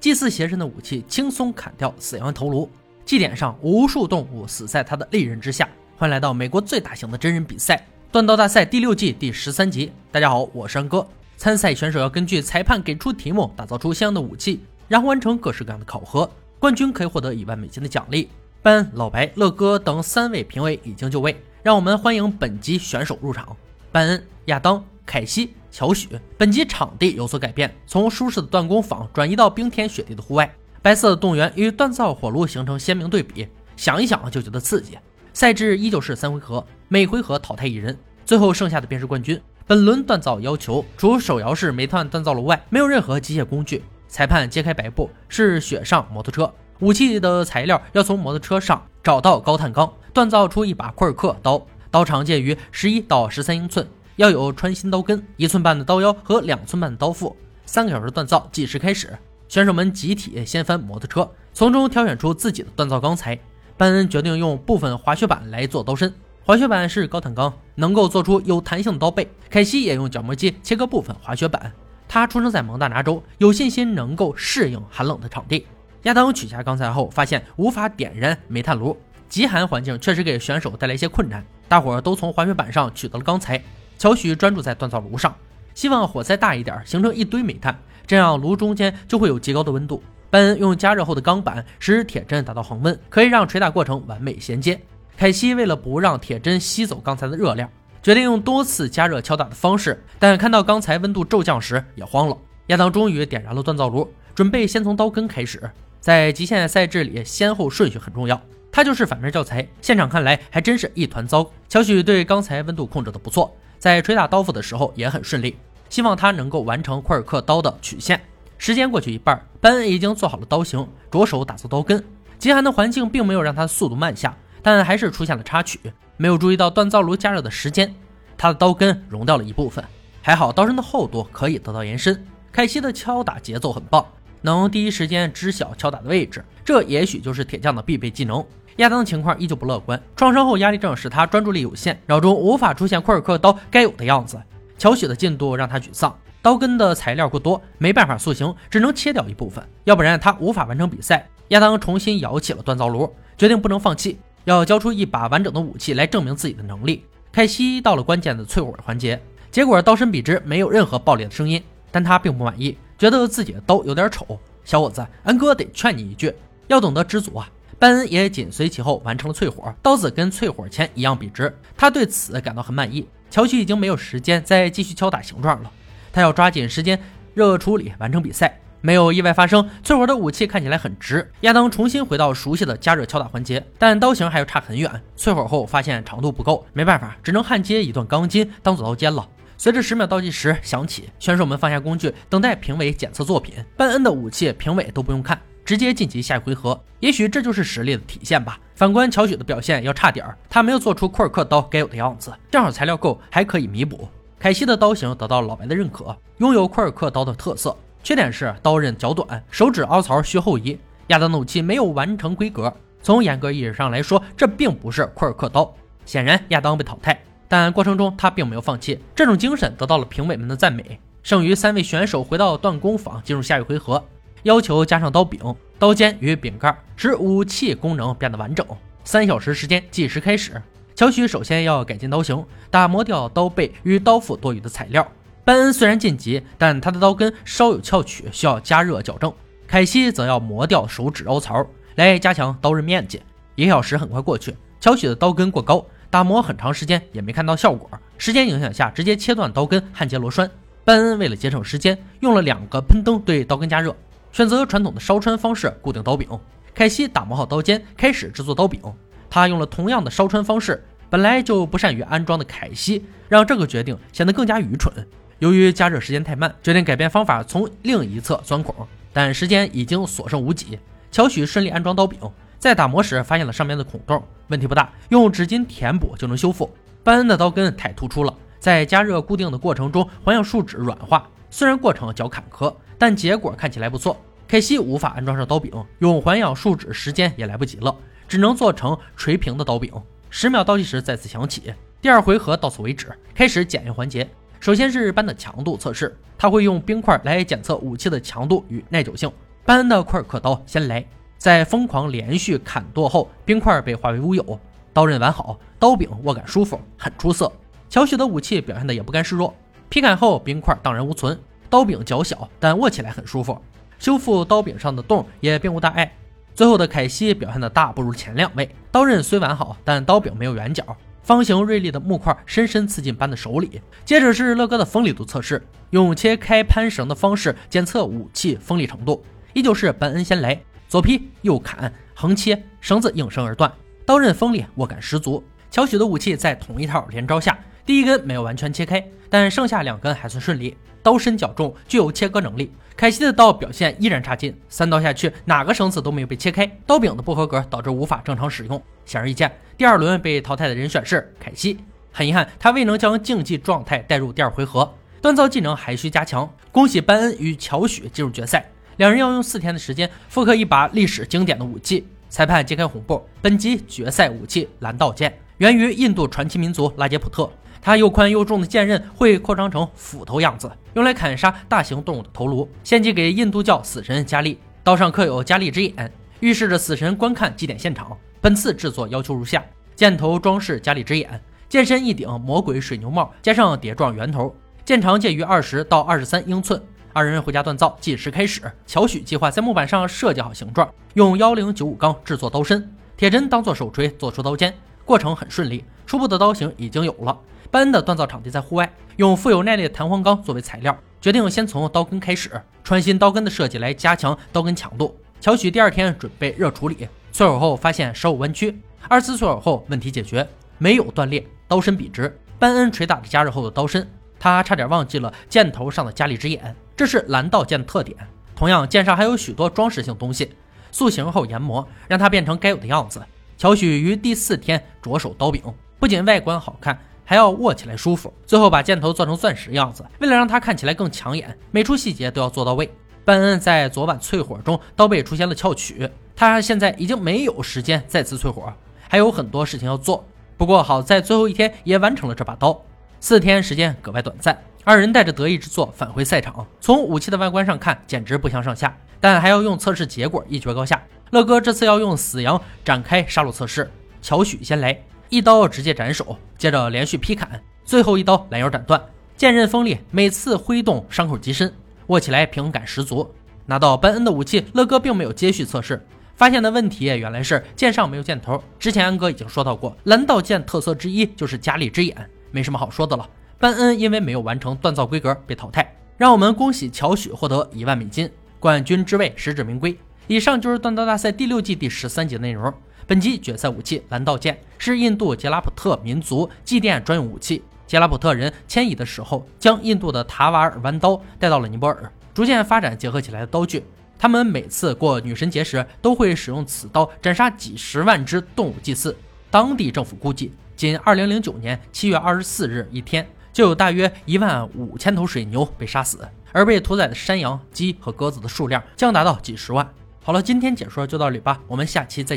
祭祀邪神的武器轻松砍掉死羊头颅，祭典上无数动物死在他的利刃之下。欢迎来到美国最大型的真人比赛——断刀大赛第六季第十三集。大家好，我是安哥。参赛选手要根据裁判给出题目，打造出相应的武器，然后完成各式各样的考核。冠军可以获得一万美金的奖励。班、老白、乐哥等三位评委已经就位，让我们欢迎本集选手入场。班恩、亚当、凯西、乔许。本集场地有所改变，从舒适的锻工坊转移到冰天雪地的户外。白色的动物园与锻造火炉形成鲜明对比，想一想就觉得刺激。赛制依旧是三回合，每回合淘汰一人，最后剩下的便是冠军。本轮锻造要求，除手摇式煤炭锻造炉外，没有任何机械工具。裁判揭开白布，是雪上摩托车。武器的材料要从摩托车上找到高碳钢，锻造出一把库尔克刀，刀长介于十一到十三英寸，要有穿心刀根，一寸半的刀腰和两寸半的刀腹。三个小时锻造计时开始，选手们集体掀翻摩托车，从中挑选出自己的锻造钢材。班恩决定用部分滑雪板来做刀身，滑雪板是高碳钢，能够做出有弹性的刀背。凯西也用角磨机切割部分滑雪板，他出生在蒙大拿州，有信心能够适应寒冷的场地。亚当取下钢材后，发现无法点燃煤炭炉。极寒环境确实给选手带来一些困难。大伙儿都从滑雪板上取得了钢材。乔许专注在锻造炉上，希望火再大一点，形成一堆煤炭，这样炉中间就会有极高的温度。班恩用加热后的钢板使铁针达到恒温，可以让捶打过程完美衔接。凯西为了不让铁针吸走钢材的热量，决定用多次加热敲打的方式，但看到钢材温度骤降时也慌了。亚当终于点燃了锻造炉，准备先从刀根开始。在极限赛制里，先后顺序很重要。它就是反面教材。现场看来还真是一团糟。乔许对钢材温度控制的不错，在捶打刀斧的时候也很顺利。希望他能够完成库尔克刀的曲线。时间过去一半，班恩已经做好了刀型，着手打造刀根。极寒的环境并没有让他速度慢下，但还是出现了插曲，没有注意到锻造炉加热的时间，他的刀根融掉了一部分。还好刀身的厚度可以得到延伸。凯西的敲打节奏很棒。能第一时间知晓敲打的位置，这也许就是铁匠的必备技能。亚当的情况依旧不乐观，创伤后压力症使他专注力有限，脑中无法出现库尔克刀该有的样子。乔许的进度让他沮丧，刀根的材料过多，没办法塑形，只能切掉一部分，要不然他无法完成比赛。亚当重新摇起了锻造炉，决定不能放弃，要交出一把完整的武器来证明自己的能力。凯西到了关键的淬火环节，结果刀身笔直，没有任何爆裂的声音，但他并不满意。觉得自己的刀有点丑，小伙子，安哥得劝你一句，要懂得知足啊。班恩也紧随其后完成了淬火，刀子跟淬火前一样笔直，他对此感到很满意。乔许已经没有时间再继续敲打形状了，他要抓紧时间热处理完成比赛。没有意外发生，淬火的武器看起来很直。亚当重新回到熟悉的加热敲打环节，但刀型还要差很远。淬火后发现长度不够，没办法，只能焊接一段钢筋当做刀尖了。随着十秒倒计时响起，选手们放下工具，等待评委检测作品。班恩的武器，评委都不用看，直接晋级下一回合。也许这就是实力的体现吧。反观乔许的表现要差点儿，他没有做出库尔克刀该有的样子，正好材料够，还可以弥补。凯西的刀型得到老白的认可，拥有库尔克刀的特色，缺点是刀刃较短，手指凹槽需后移。亚当的武器没有完成规格，从严格意义上来说，这并不是库尔克刀。显然，亚当被淘汰。但过程中他并没有放弃，这种精神得到了评委们的赞美。剩余三位选手回到锻工坊，进入下一回合，要求加上刀柄、刀尖与柄盖，使武器功能变得完整。三小时时间计时开始。乔许首先要改进刀型，打磨掉刀背与刀腹多余的材料。班恩虽然晋级，但他的刀根稍有翘曲，需要加热矫正。凯西则要磨掉手指凹槽，来加强刀刃面积。一个小时很快过去，乔许的刀根过高。打磨很长时间也没看到效果，时间影响下直接切断刀根焊接螺栓。班恩为了节省时间，用了两个喷灯对刀根加热，选择传统的烧穿方式固定刀柄。凯西打磨好刀尖，开始制作刀柄。他用了同样的烧穿方式。本来就不善于安装的凯西，让这个决定显得更加愚蠢。由于加热时间太慢，决定改变方法，从另一侧钻孔，但时间已经所剩无几。乔许顺利安装刀柄。在打磨时发现了上面的孔洞，问题不大，用纸巾填补就能修复。班恩的刀根太突出了，在加热固定的过程中，环氧树脂软化，虽然过程较坎坷，但结果看起来不错。凯西无法安装上刀柄，用环氧树脂时间也来不及了，只能做成垂平的刀柄。十秒倒计时再次响起，第二回合到此为止，开始检验环节。首先是班的强度测试，他会用冰块来检测武器的强度与耐久性。班的库尔克刀先来，在疯狂连续砍剁后，冰块被化为乌有，刀刃完好，刀柄握感舒服，很出色。乔许的武器表现的也不甘示弱，劈砍后冰块荡然无存，刀柄较小，但握起来很舒服。修复刀柄上的洞也并无大碍。最后的凯西表现的大不如前两位，刀刃虽完好，但刀柄没有圆角，方形锐利的木块深深刺进班的手里。接着是乐哥的锋利度测试，用切开攀绳的方式检测武器锋利程度，依旧是班恩先来，左劈右砍，横切，绳子应声而断，刀刃锋利，握感十足。乔许的武器在同一套连招下。第一根没有完全切开，但剩下两根还算顺利。刀身较重，具有切割能力。凯西的刀表现依然差劲，三刀下去，哪个绳子都没有被切开，刀柄的不合格导致无法正常使用。显而易见，第二轮被淘汰的人选是凯西。很遗憾，他未能将竞技状态带入第二回合，锻造技能还需加强。恭喜班恩与乔许进入决赛，两人要用四天的时间复刻一把历史经典的武器。裁判揭开红布，本集决赛武器蓝道剑，源于印度传奇民族拉杰普特。它又宽又重的剑刃会扩张成斧头样子，用来砍杀大型动物的头颅，献祭给印度教死神加利。刀上刻有加利之眼，预示着死神观看祭典现场。本次制作要求如下：剑头装饰加利之眼，剑身一顶魔鬼水牛帽，加上碟状圆头，剑长介于二十到二十三英寸。二人回家锻造，计时开始。乔许计划在木板上设计好形状，用幺零九五钢制作刀身，铁针当做手锤做出刀尖，过程很顺利。初步的刀型已经有了。班恩的锻造场地在户外，用富有耐力的弹簧钢作为材料，决定先从刀根开始，穿新刀根的设计来加强刀根强度。乔许第二天准备热处理，淬火后发现稍有弯曲，二次淬火后问题解决，没有断裂，刀身笔直。班恩捶打着加热后的刀身，他差点忘记了箭头上的加力之眼，这是蓝道剑的特点。同样，剑上还有许多装饰性东西，塑形后研磨，让它变成该有的样子。乔许于第四天着手刀柄，不仅外观好看。还要握起来舒服，最后把箭头做成钻石样子，为了让它看起来更抢眼，每处细节都要做到位。班恩在昨晚淬火中，刀背出现了翘曲，他现在已经没有时间再次淬火，还有很多事情要做。不过好在最后一天也完成了这把刀，四天时间格外短暂。二人带着得意之作返回赛场，从武器的外观上看，简直不相上下，但还要用测试结果一决高下。乐哥这次要用死羊展开杀戮测试，乔许先来。一刀直接斩首，接着连续劈砍，最后一刀拦腰斩断。剑刃锋利，每次挥动伤口极深，握起来平衡感十足。拿到班恩的武器，乐哥并没有接续测试，发现的问题原来是剑上没有箭头。之前安哥已经说到过，蓝道剑特色之一就是加力之眼，没什么好说的了。班恩因为没有完成锻造规格被淘汰，让我们恭喜乔许获得一万美金，冠军之位实至名归。以上就是锻造大赛第六季第十三集的内容。本集决赛武器蓝道剑是印度杰拉普特民族祭奠专用武器。杰拉普特人迁移的时候，将印度的塔瓦尔弯刀带到了尼泊尔，逐渐发展结合起来的刀具。他们每次过女神节时，都会使用此刀斩杀几十万只动物祭祀。当地政府估计，仅2009年7月24日一天，就有大约一万五千头水牛被杀死，而被屠宰的山羊、鸡和鸽子的数量将达到几十万。好了，今天解说就到这里吧，我们下期再见。